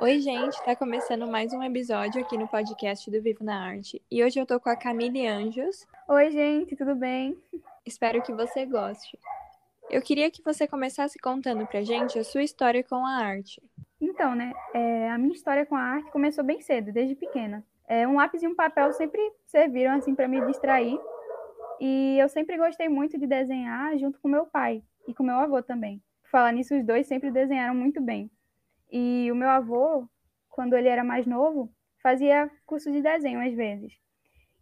Oi, gente, tá começando mais um episódio aqui no podcast do Vivo na Arte. E hoje eu tô com a Camille Anjos. Oi, gente, tudo bem? Espero que você goste. Eu queria que você começasse contando pra gente a sua história com a arte. Então, né, é, a minha história com a arte começou bem cedo, desde pequena. É, um lápis e um papel sempre serviram assim para me distrair. E eu sempre gostei muito de desenhar junto com meu pai e com meu avô também. Falar nisso, os dois sempre desenharam muito bem. E o meu avô, quando ele era mais novo, fazia curso de desenho às vezes.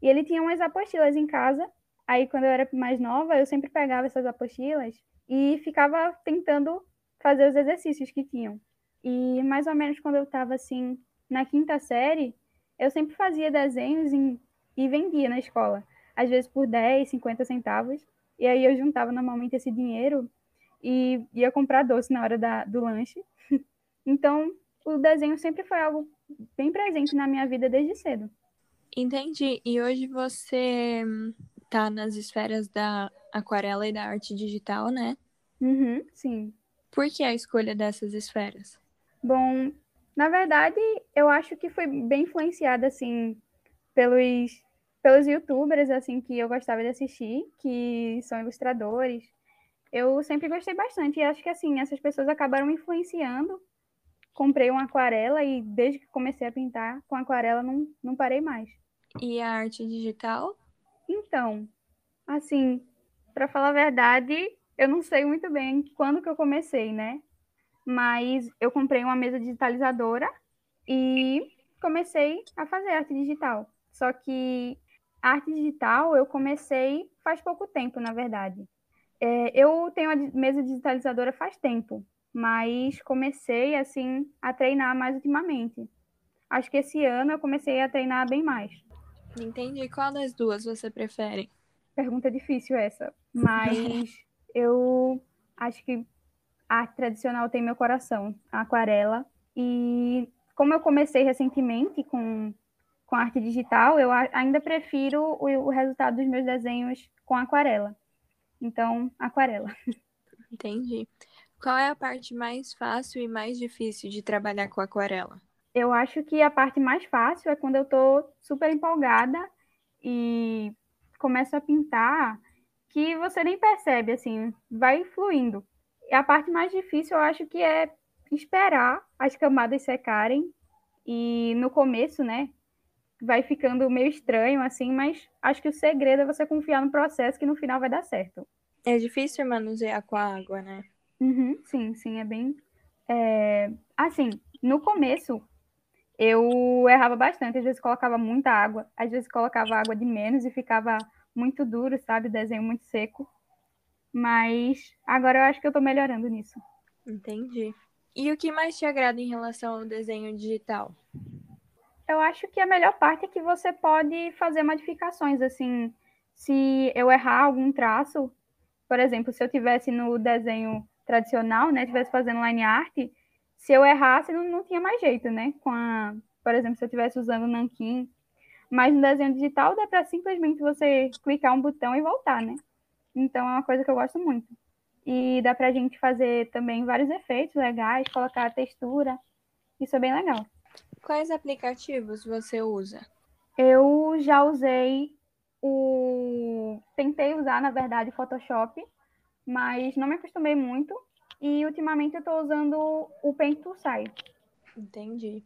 E ele tinha umas apostilas em casa. Aí, quando eu era mais nova, eu sempre pegava essas apostilas e ficava tentando fazer os exercícios que tinham. E mais ou menos quando eu estava assim na quinta série, eu sempre fazia desenhos em, e vendia na escola, às vezes por 10, 50 centavos. E aí eu juntava normalmente esse dinheiro e ia comprar doce na hora da, do lanche. então, o desenho sempre foi algo bem presente na minha vida desde cedo. Entendi. E hoje você tá nas esferas da aquarela e da arte digital, né? Uhum, sim. Por que a escolha dessas esferas? Bom, na verdade, eu acho que foi bem influenciada, assim, pelos, pelos youtubers, assim, que eu gostava de assistir, que são ilustradores. Eu sempre gostei bastante e acho que, assim, essas pessoas acabaram me influenciando. Comprei uma aquarela e desde que comecei a pintar com aquarela não, não parei mais. E a arte digital? Então, assim, para falar a verdade, eu não sei muito bem quando que eu comecei, né? Mas eu comprei uma mesa digitalizadora e comecei a fazer arte digital. Só que a arte digital eu comecei faz pouco tempo, na verdade. É, eu tenho a mesa digitalizadora faz tempo, mas comecei assim a treinar mais ultimamente. Acho que esse ano eu comecei a treinar bem mais. Entendi. Qual das duas você prefere? Pergunta difícil essa, mas eu acho que a arte tradicional tem meu coração, a aquarela. E como eu comecei recentemente com, com arte digital, eu ainda prefiro o, o resultado dos meus desenhos com aquarela. Então, aquarela. Entendi. Qual é a parte mais fácil e mais difícil de trabalhar com aquarela? Eu acho que a parte mais fácil é quando eu estou super empolgada e começo a pintar, que você nem percebe, assim, vai fluindo. E a parte mais difícil eu acho que é esperar as camadas secarem e no começo, né, vai ficando meio estranho assim, mas acho que o segredo é você confiar no processo que no final vai dar certo. É difícil manusear com a água, né? Uhum, sim, sim, é bem. É... Assim, no começo eu errava bastante, às vezes colocava muita água, às vezes colocava água de menos e ficava muito duro, sabe? Desenho muito seco. Mas agora eu acho que eu tô melhorando nisso. Entendi. E o que mais te agrada em relação ao desenho digital? Eu acho que a melhor parte é que você pode fazer modificações, assim, se eu errar algum traço, por exemplo, se eu tivesse no desenho tradicional, né, tivesse fazendo line art, se eu errasse não, não tinha mais jeito, né, com a, por exemplo, se eu estivesse usando nanquim, mas no desenho digital dá para simplesmente você clicar um botão e voltar, né? Então é uma coisa que eu gosto muito. E dá pra gente fazer também vários efeitos legais, colocar a textura. Isso é bem legal. Quais aplicativos você usa? Eu já usei o. Tentei usar, na verdade, Photoshop, mas não me acostumei muito. E ultimamente eu estou usando o Paint to Site. Entendi.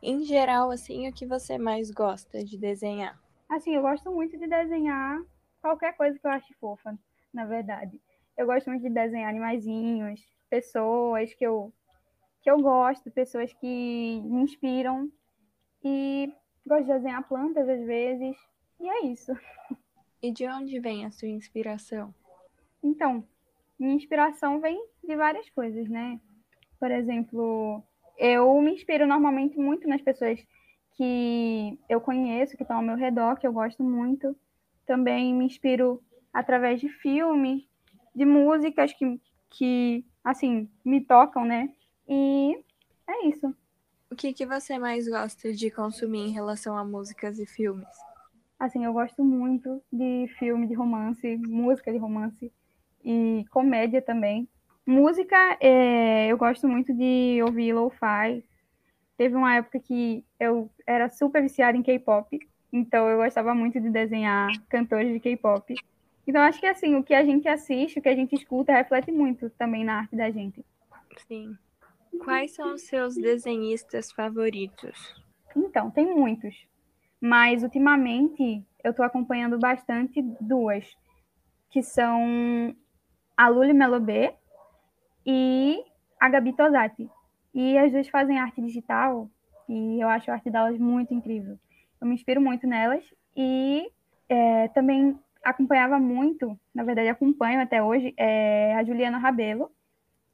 Em geral, assim, o que você mais gosta de desenhar? Assim, eu gosto muito de desenhar qualquer coisa que eu ache fofa na verdade. Eu gosto muito de desenhar animaizinhos, pessoas que eu, que eu gosto, pessoas que me inspiram. E gosto de desenhar plantas às vezes. E é isso. E de onde vem a sua inspiração? Então, minha inspiração vem de várias coisas, né? Por exemplo, eu me inspiro normalmente muito nas pessoas que eu conheço, que estão ao meu redor, que eu gosto muito. Também me inspiro através de filmes, de músicas que, que assim, me tocam, né? E é isso. O que, que você mais gosta de consumir em relação a músicas e filmes? Assim, eu gosto muito de filme de romance, música de romance e comédia também. Música, é, eu gosto muito de ouvir lo-fi, Teve uma época que eu era super viciada em K-pop, então eu gostava muito de desenhar cantores de K-pop. Então acho que assim, o que a gente assiste, o que a gente escuta, reflete muito também na arte da gente. Sim. Quais são os seus desenhistas favoritos? Então, tem muitos. Mas ultimamente eu estou acompanhando bastante duas, que são a Luli Melobê e a Gabi Tosati. E as duas fazem arte digital e eu acho a arte delas muito incrível. Eu me inspiro muito nelas e é, também acompanhava muito, na verdade acompanho até hoje, é, a Juliana Rabelo,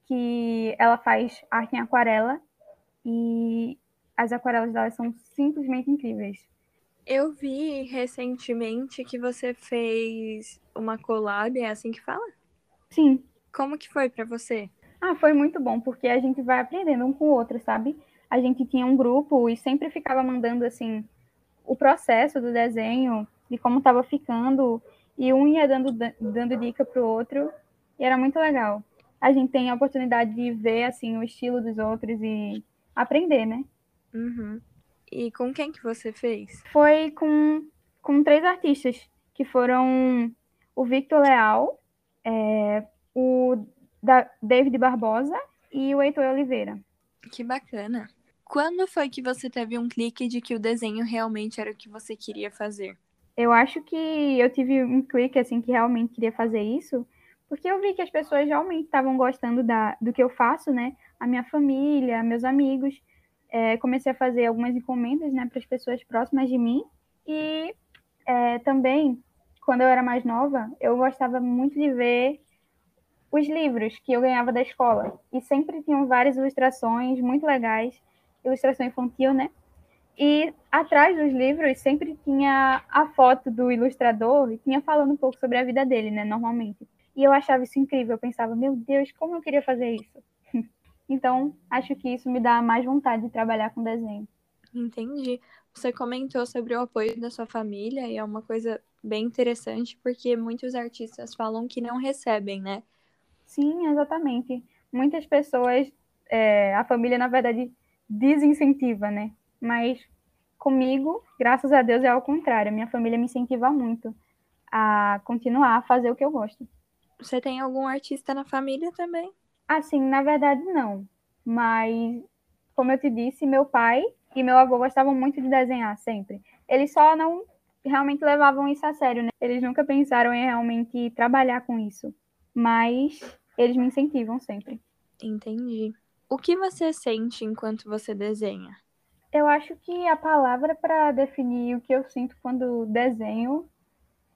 que ela faz arte em aquarela e as aquarelas dela são simplesmente incríveis. Eu vi recentemente que você fez uma collab, é assim que fala? Sim. Como que foi para você? Ah, foi muito bom, porque a gente vai aprendendo um com o outro, sabe? A gente tinha um grupo e sempre ficava mandando, assim, o processo do desenho, de como estava ficando, e um ia dando, dando dica pro outro, e era muito legal. A gente tem a oportunidade de ver, assim, o estilo dos outros e aprender, né? Uhum. E com quem que você fez? Foi com, com três artistas, que foram o Victor Leal, é, o da David Barbosa e o Heitor Oliveira. Que bacana. Quando foi que você teve um clique de que o desenho realmente era o que você queria fazer? Eu acho que eu tive um clique assim que realmente queria fazer isso, porque eu vi que as pessoas realmente estavam gostando da, do que eu faço, né? A minha família, meus amigos. É, comecei a fazer algumas encomendas, né, para as pessoas próximas de mim. E é, também, quando eu era mais nova, eu gostava muito de ver os livros que eu ganhava da escola. E sempre tinham várias ilustrações muito legais, ilustração infantil, né? E atrás dos livros sempre tinha a foto do ilustrador e tinha falando um pouco sobre a vida dele, né, normalmente. E eu achava isso incrível, eu pensava, meu Deus, como eu queria fazer isso. então, acho que isso me dá mais vontade de trabalhar com desenho. Entendi. Você comentou sobre o apoio da sua família e é uma coisa bem interessante porque muitos artistas falam que não recebem, né? Sim, exatamente. Muitas pessoas, é, a família, na verdade, desincentiva, né? Mas comigo, graças a Deus, é ao contrário. Minha família me incentiva muito a continuar a fazer o que eu gosto. Você tem algum artista na família também? Assim, na verdade, não. Mas, como eu te disse, meu pai e meu avô gostavam muito de desenhar sempre. Eles só não realmente levavam isso a sério, né? Eles nunca pensaram em realmente trabalhar com isso mas eles me incentivam sempre. Entendi. O que você sente enquanto você desenha? Eu acho que a palavra para definir o que eu sinto quando desenho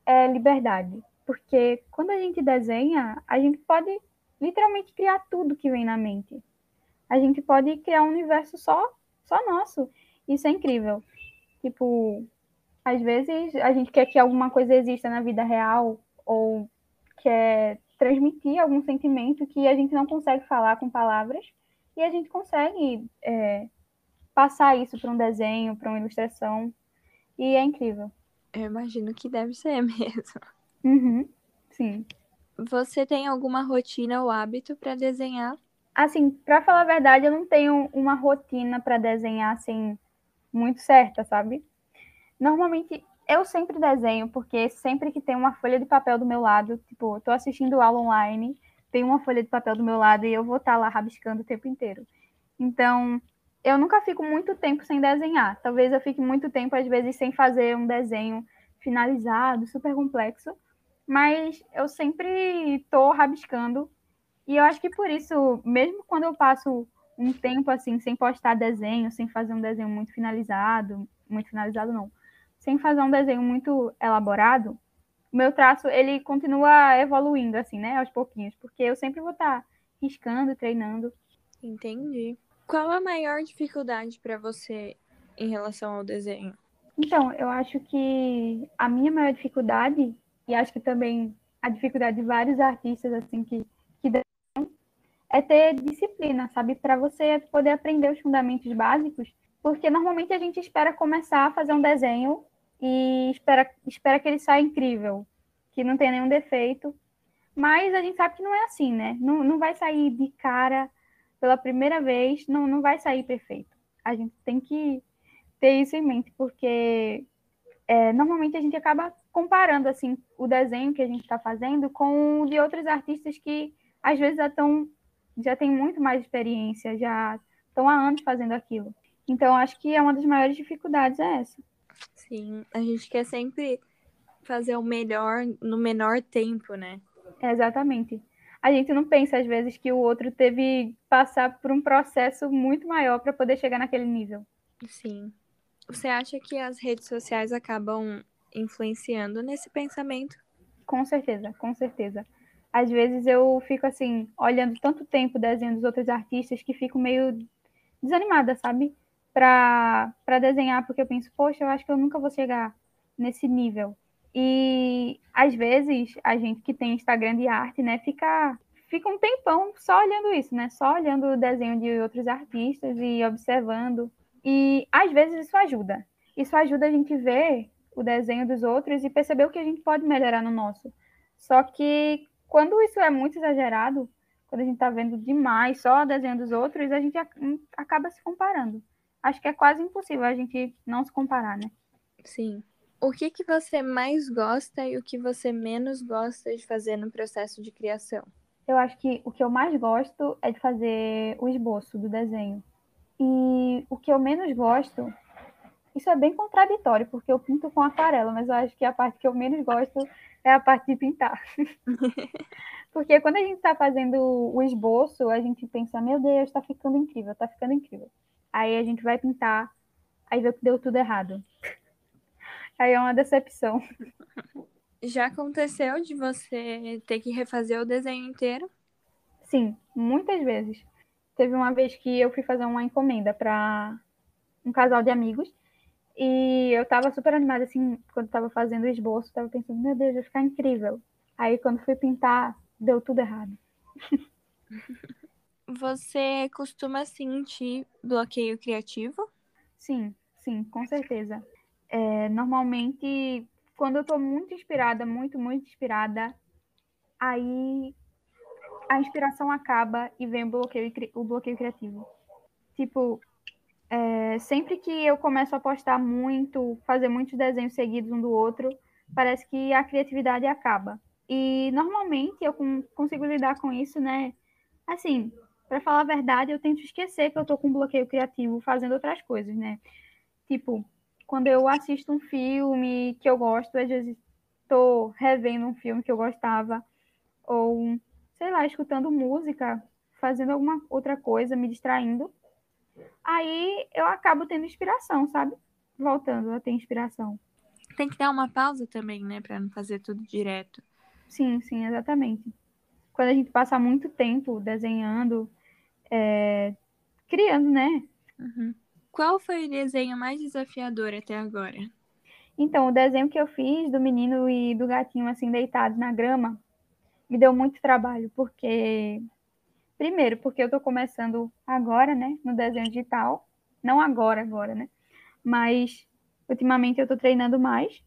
é liberdade. Porque quando a gente desenha, a gente pode literalmente criar tudo que vem na mente. A gente pode criar um universo só, só nosso. Isso é incrível. Tipo, às vezes a gente quer que alguma coisa exista na vida real ou quer transmitir algum sentimento que a gente não consegue falar com palavras e a gente consegue é, passar isso para um desenho, para uma ilustração e é incrível. Eu imagino que deve ser mesmo. Uhum, sim. Você tem alguma rotina ou hábito para desenhar? Assim, para falar a verdade, eu não tenho uma rotina para desenhar assim muito certa, sabe? Normalmente eu sempre desenho, porque sempre que tem uma folha de papel do meu lado, tipo, tô assistindo aula online, tem uma folha de papel do meu lado e eu vou estar tá lá rabiscando o tempo inteiro. Então, eu nunca fico muito tempo sem desenhar. Talvez eu fique muito tempo, às vezes, sem fazer um desenho finalizado, super complexo, mas eu sempre estou rabiscando. E eu acho que por isso, mesmo quando eu passo um tempo assim, sem postar desenho, sem fazer um desenho muito finalizado, muito finalizado não, sem fazer um desenho muito elaborado, o meu traço ele continua evoluindo assim, né, aos pouquinhos, porque eu sempre vou estar riscando, treinando. Entendi. Qual a maior dificuldade para você em relação ao desenho? Então, eu acho que a minha maior dificuldade, e acho que também a dificuldade de vários artistas assim que, que desenham, é ter disciplina, sabe? Para você poder aprender os fundamentos básicos, porque normalmente a gente espera começar a fazer um desenho e espera, espera que ele saia incrível, que não tenha nenhum defeito. Mas a gente sabe que não é assim, né? Não, não vai sair de cara pela primeira vez, não, não vai sair perfeito. A gente tem que ter isso em mente, porque é, normalmente a gente acaba comparando assim o desenho que a gente está fazendo com o de outros artistas que às vezes já estão já tem muito mais experiência, já estão há anos fazendo aquilo. Então acho que é uma das maiores dificuldades é essa. Sim, a gente quer sempre fazer o melhor no menor tempo, né? É, exatamente. A gente não pensa às vezes que o outro teve passar por um processo muito maior para poder chegar naquele nível. Sim. Você acha que as redes sociais acabam influenciando nesse pensamento? Com certeza, com certeza. Às vezes eu fico assim, olhando tanto tempo desenhando dos outros artistas que fico meio desanimada, sabe? Para desenhar, porque eu penso, poxa, eu acho que eu nunca vou chegar nesse nível. E às vezes a gente que tem Instagram de arte, né, fica, fica um tempão só olhando isso, né? Só olhando o desenho de outros artistas e observando. E às vezes isso ajuda. Isso ajuda a gente ver o desenho dos outros e perceber o que a gente pode melhorar no nosso. Só que quando isso é muito exagerado, quando a gente está vendo demais só o desenho dos outros, a gente acaba se comparando. Acho que é quase impossível a gente não se comparar, né? Sim. O que, que você mais gosta e o que você menos gosta de fazer no processo de criação? Eu acho que o que eu mais gosto é de fazer o esboço do desenho. E o que eu menos gosto isso é bem contraditório, porque eu pinto com aquarela, mas eu acho que a parte que eu menos gosto é a parte de pintar. porque quando a gente está fazendo o esboço, a gente pensa, meu Deus, está ficando incrível, está ficando incrível. Aí a gente vai pintar, aí vê que deu tudo errado. Aí é uma decepção. Já aconteceu de você ter que refazer o desenho inteiro? Sim, muitas vezes. Teve uma vez que eu fui fazer uma encomenda para um casal de amigos e eu tava super animada, assim, quando tava fazendo o esboço, tava pensando, meu Deus, vai ficar incrível. Aí quando fui pintar, deu tudo errado. Você costuma sentir bloqueio criativo? Sim, sim, com certeza. É, normalmente, quando eu tô muito inspirada, muito, muito inspirada, aí a inspiração acaba e vem o bloqueio, o bloqueio criativo. Tipo, é, sempre que eu começo a postar muito, fazer muitos desenhos seguidos um do outro, parece que a criatividade acaba. E normalmente eu consigo lidar com isso, né? Assim, para falar a verdade, eu tento esquecer que eu tô com bloqueio criativo fazendo outras coisas, né? Tipo, quando eu assisto um filme que eu gosto, às vezes tô revendo um filme que eu gostava, ou sei lá, escutando música, fazendo alguma outra coisa, me distraindo aí eu acabo tendo inspiração, sabe? Voltando a ter inspiração. Tem que dar uma pausa também, né, para não fazer tudo direto. Sim, sim, exatamente. Quando a gente passa muito tempo desenhando, é... criando, né? Uhum. Qual foi o desenho mais desafiador até agora? Então, o desenho que eu fiz do menino e do gatinho assim deitados na grama me deu muito trabalho, porque Primeiro, porque eu estou começando agora, né, no desenho digital. Não agora, agora, né? Mas ultimamente eu estou treinando mais.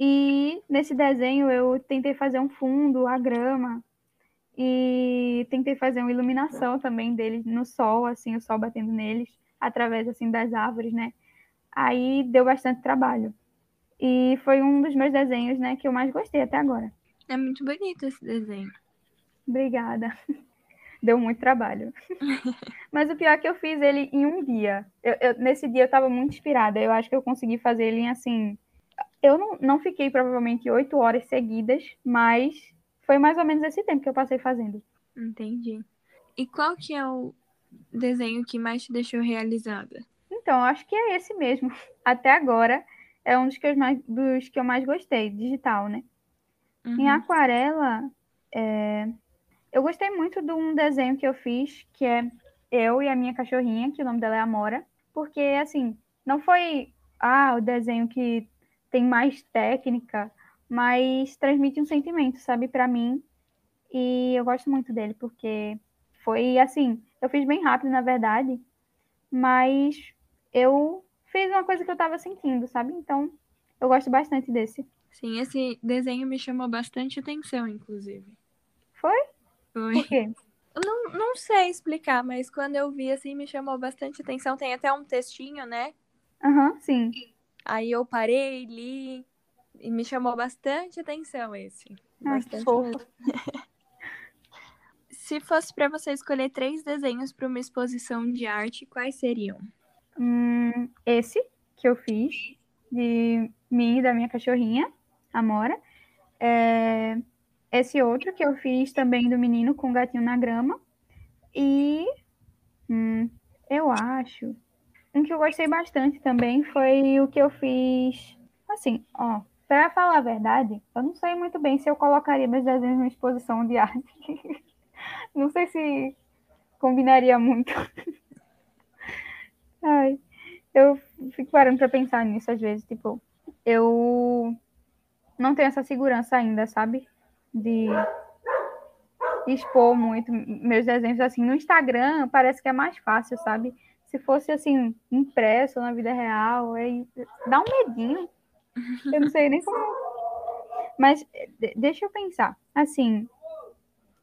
E nesse desenho eu tentei fazer um fundo, a grama, e tentei fazer uma iluminação também deles no sol, assim, o sol batendo neles, através, assim, das árvores, né? Aí deu bastante trabalho. E foi um dos meus desenhos, né, que eu mais gostei até agora. É muito bonito esse desenho. Obrigada. deu muito trabalho. Mas o pior é que eu fiz ele em um dia. Eu, eu, nesse dia eu estava muito inspirada. Eu acho que eu consegui fazer ele em assim. Eu não, não fiquei provavelmente oito horas seguidas, mas foi mais ou menos esse tempo que eu passei fazendo. Entendi. E qual que é o desenho que mais te deixou realizada? Então, acho que é esse mesmo. Até agora é um dos que eu mais, dos que eu mais gostei, digital, né? Uhum. Em aquarela, é, eu gostei muito de um desenho que eu fiz, que é eu e a minha cachorrinha, que o nome dela é Amora, porque, assim, não foi, ah, o desenho que tem mais técnica, mas transmite um sentimento, sabe, para mim. E eu gosto muito dele, porque foi, assim, eu fiz bem rápido, na verdade, mas eu fiz uma coisa que eu tava sentindo, sabe? Então, eu gosto bastante desse. Sim, esse desenho me chamou bastante atenção, inclusive. Foi? Foi. Por quê? Não, não sei explicar, mas quando eu vi, assim, me chamou bastante atenção. Tem até um textinho, né? Aham, uhum, sim. Aí eu parei, li, e me chamou bastante atenção esse. Ai, bastante fofo. Se fosse para você escolher três desenhos para uma exposição de arte, quais seriam? Hum, esse que eu fiz, de mim e da minha cachorrinha, Amora. É, esse outro que eu fiz também do menino com o gatinho na grama. E hum, eu acho. Um que eu gostei bastante também foi o que eu fiz. Assim, ó, para falar a verdade, eu não sei muito bem se eu colocaria meus desenhos numa exposição de arte. não sei se combinaria muito. Ai, eu fico parando para pensar nisso às vezes, tipo, eu não tenho essa segurança ainda, sabe? De expor muito meus desenhos assim no Instagram, parece que é mais fácil, sabe? Se fosse assim impresso na vida real, aí dá um medinho. Eu não sei nem como. Mas deixa eu pensar. Assim,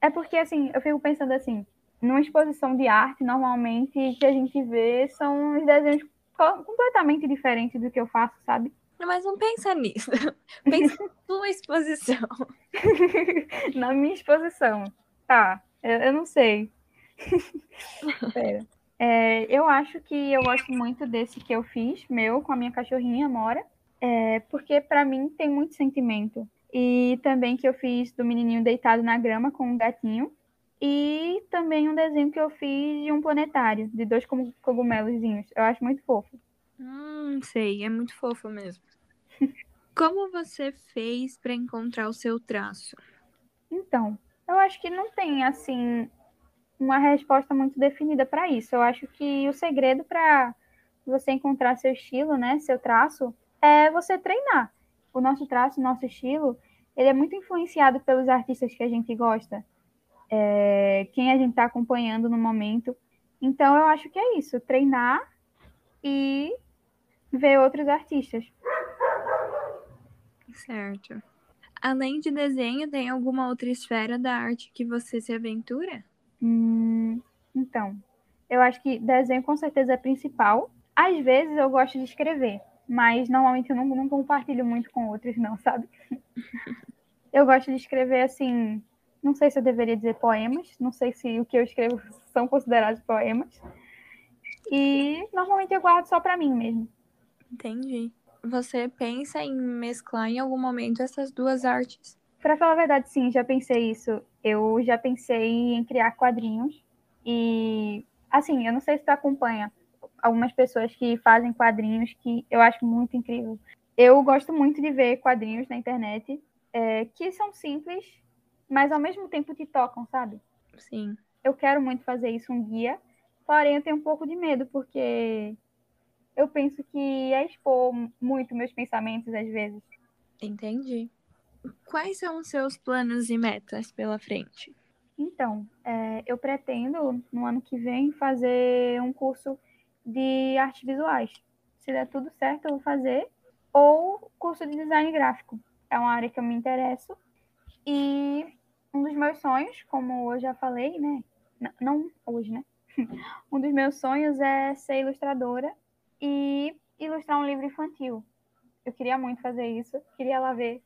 é porque assim, eu fico pensando assim, numa exposição de arte, normalmente que a gente vê são os desenhos completamente diferentes do que eu faço, sabe? Mas não pensa nisso. Pensa na sua exposição. na minha exposição. Tá, eu, eu não sei. É, eu acho que eu gosto muito desse que eu fiz, meu, com a minha cachorrinha, Mora. É, porque para mim tem muito sentimento. E também que eu fiz do menininho deitado na grama com um gatinho. E também um desenho que eu fiz de um planetário, de dois cogumelozinhos. Eu acho muito fofo. Hum, sei, é muito fofo mesmo. Como você fez para encontrar o seu traço? Então, eu acho que não tem assim uma resposta muito definida para isso. Eu acho que o segredo para você encontrar seu estilo, né, seu traço, é você treinar. O nosso traço, o nosso estilo, ele é muito influenciado pelos artistas que a gente gosta, é, quem a gente está acompanhando no momento. Então, eu acho que é isso, treinar e ver outros artistas. Certo. Além de desenho, tem alguma outra esfera da arte que você se aventura? Hum, então, eu acho que desenho com certeza é principal. Às vezes eu gosto de escrever, mas normalmente eu não, não compartilho muito com outros, não, sabe? eu gosto de escrever assim. Não sei se eu deveria dizer poemas, não sei se o que eu escrevo são considerados poemas. E normalmente eu guardo só para mim mesmo. Entendi você pensa em mesclar em algum momento essas duas artes? Para falar a verdade, sim, já pensei isso. Eu já pensei em criar quadrinhos. E, assim, eu não sei se tu acompanha algumas pessoas que fazem quadrinhos que eu acho muito incrível. Eu gosto muito de ver quadrinhos na internet é, que são simples, mas ao mesmo tempo te tocam, sabe? Sim. Eu quero muito fazer isso um dia, porém eu tenho um pouco de medo, porque eu penso que é expor muito meus pensamentos às vezes. Entendi. Quais são os seus planos e metas pela frente? Então, é, eu pretendo, no ano que vem, fazer um curso de artes visuais. Se der tudo certo, eu vou fazer. Ou curso de design gráfico. É uma área que eu me interesso. E um dos meus sonhos, como eu já falei, né? Não hoje, né? um dos meus sonhos é ser ilustradora e ilustrar um livro infantil. Eu queria muito fazer isso, queria lá ver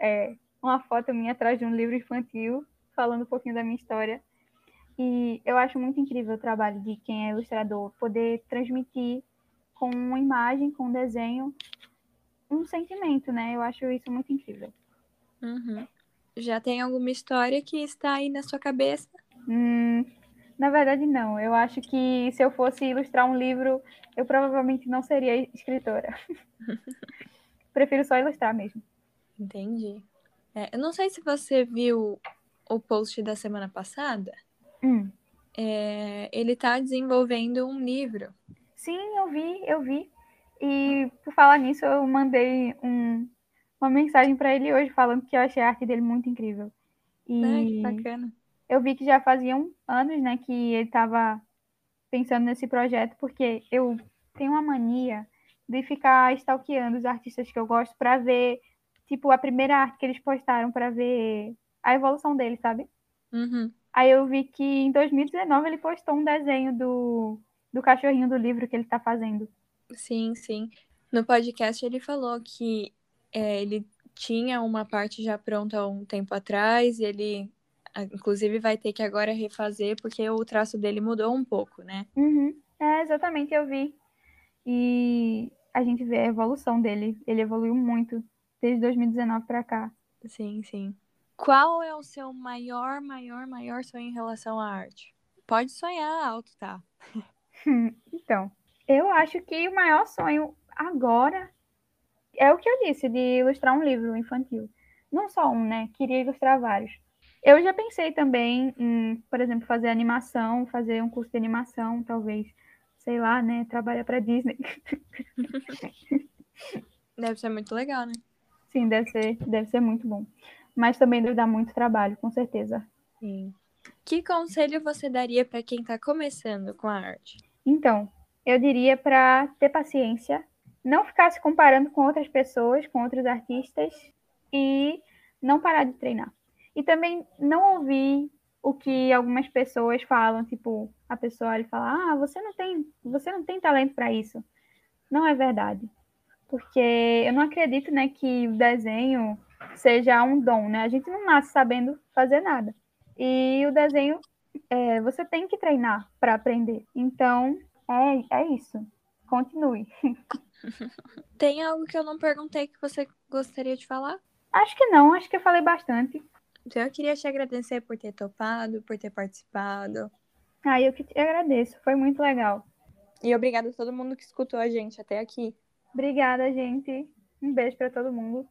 é, uma foto minha atrás de um livro infantil, falando um pouquinho da minha história. E eu acho muito incrível o trabalho de quem é ilustrador, poder transmitir com uma imagem, com um desenho, um sentimento, né? Eu acho isso muito incrível. Uhum. Já tem alguma história que está aí na sua cabeça? Hum, na verdade, não. Eu acho que se eu fosse ilustrar um livro, eu provavelmente não seria escritora. Prefiro só ilustrar mesmo. Entendi. É, eu não sei se você viu o post da semana passada. Hum. É, ele está desenvolvendo um livro. Sim, eu vi, eu vi. E por falar nisso, eu mandei um, uma mensagem para ele hoje falando que eu achei a arte dele muito incrível. E... Ai, que bacana eu vi que já faziam anos, né, que ele estava pensando nesse projeto, porque eu tenho uma mania de ficar stalkeando os artistas que eu gosto para ver, tipo, a primeira arte que eles postaram, para ver a evolução deles, sabe? Uhum. Aí eu vi que em 2019 ele postou um desenho do, do cachorrinho do livro que ele está fazendo. Sim, sim. No podcast ele falou que é, ele tinha uma parte já pronta há um tempo atrás e ele, inclusive, vai ter que agora refazer porque o traço dele mudou um pouco, né? Uhum. É, exatamente, eu vi. E a gente vê a evolução dele. Ele evoluiu muito desde 2019 para cá. Sim, sim. Qual é o seu maior, maior, maior sonho em relação à arte? Pode sonhar alto, tá? então, eu acho que o maior sonho agora é o que eu disse, de ilustrar um livro infantil. Não só um, né? Queria ilustrar vários. Eu já pensei também em, por exemplo, fazer animação, fazer um curso de animação, talvez, sei lá, né? Trabalhar para Disney. Deve ser muito legal, né? Sim, deve ser, deve ser muito bom. Mas também deve dar muito trabalho, com certeza. Sim. Que conselho você daria para quem está começando com a arte? Então, eu diria para ter paciência, não ficar se comparando com outras pessoas, com outros artistas e não parar de treinar. E também não ouvir o que algumas pessoas falam, tipo, a pessoa ele fala: "Ah, você não tem, você não tem talento para isso". Não é verdade. Porque eu não acredito, né, que o desenho seja um dom, né? A gente não nasce sabendo fazer nada. E o desenho, é, você tem que treinar para aprender. Então, é, é isso. Continue. Tem algo que eu não perguntei que você gostaria de falar? Acho que não, acho que eu falei bastante. Então, eu queria te agradecer por ter topado, por ter participado. Ah, eu que te agradeço, foi muito legal. E obrigada a todo mundo que escutou a gente até aqui. Obrigada, gente. Um beijo para todo mundo.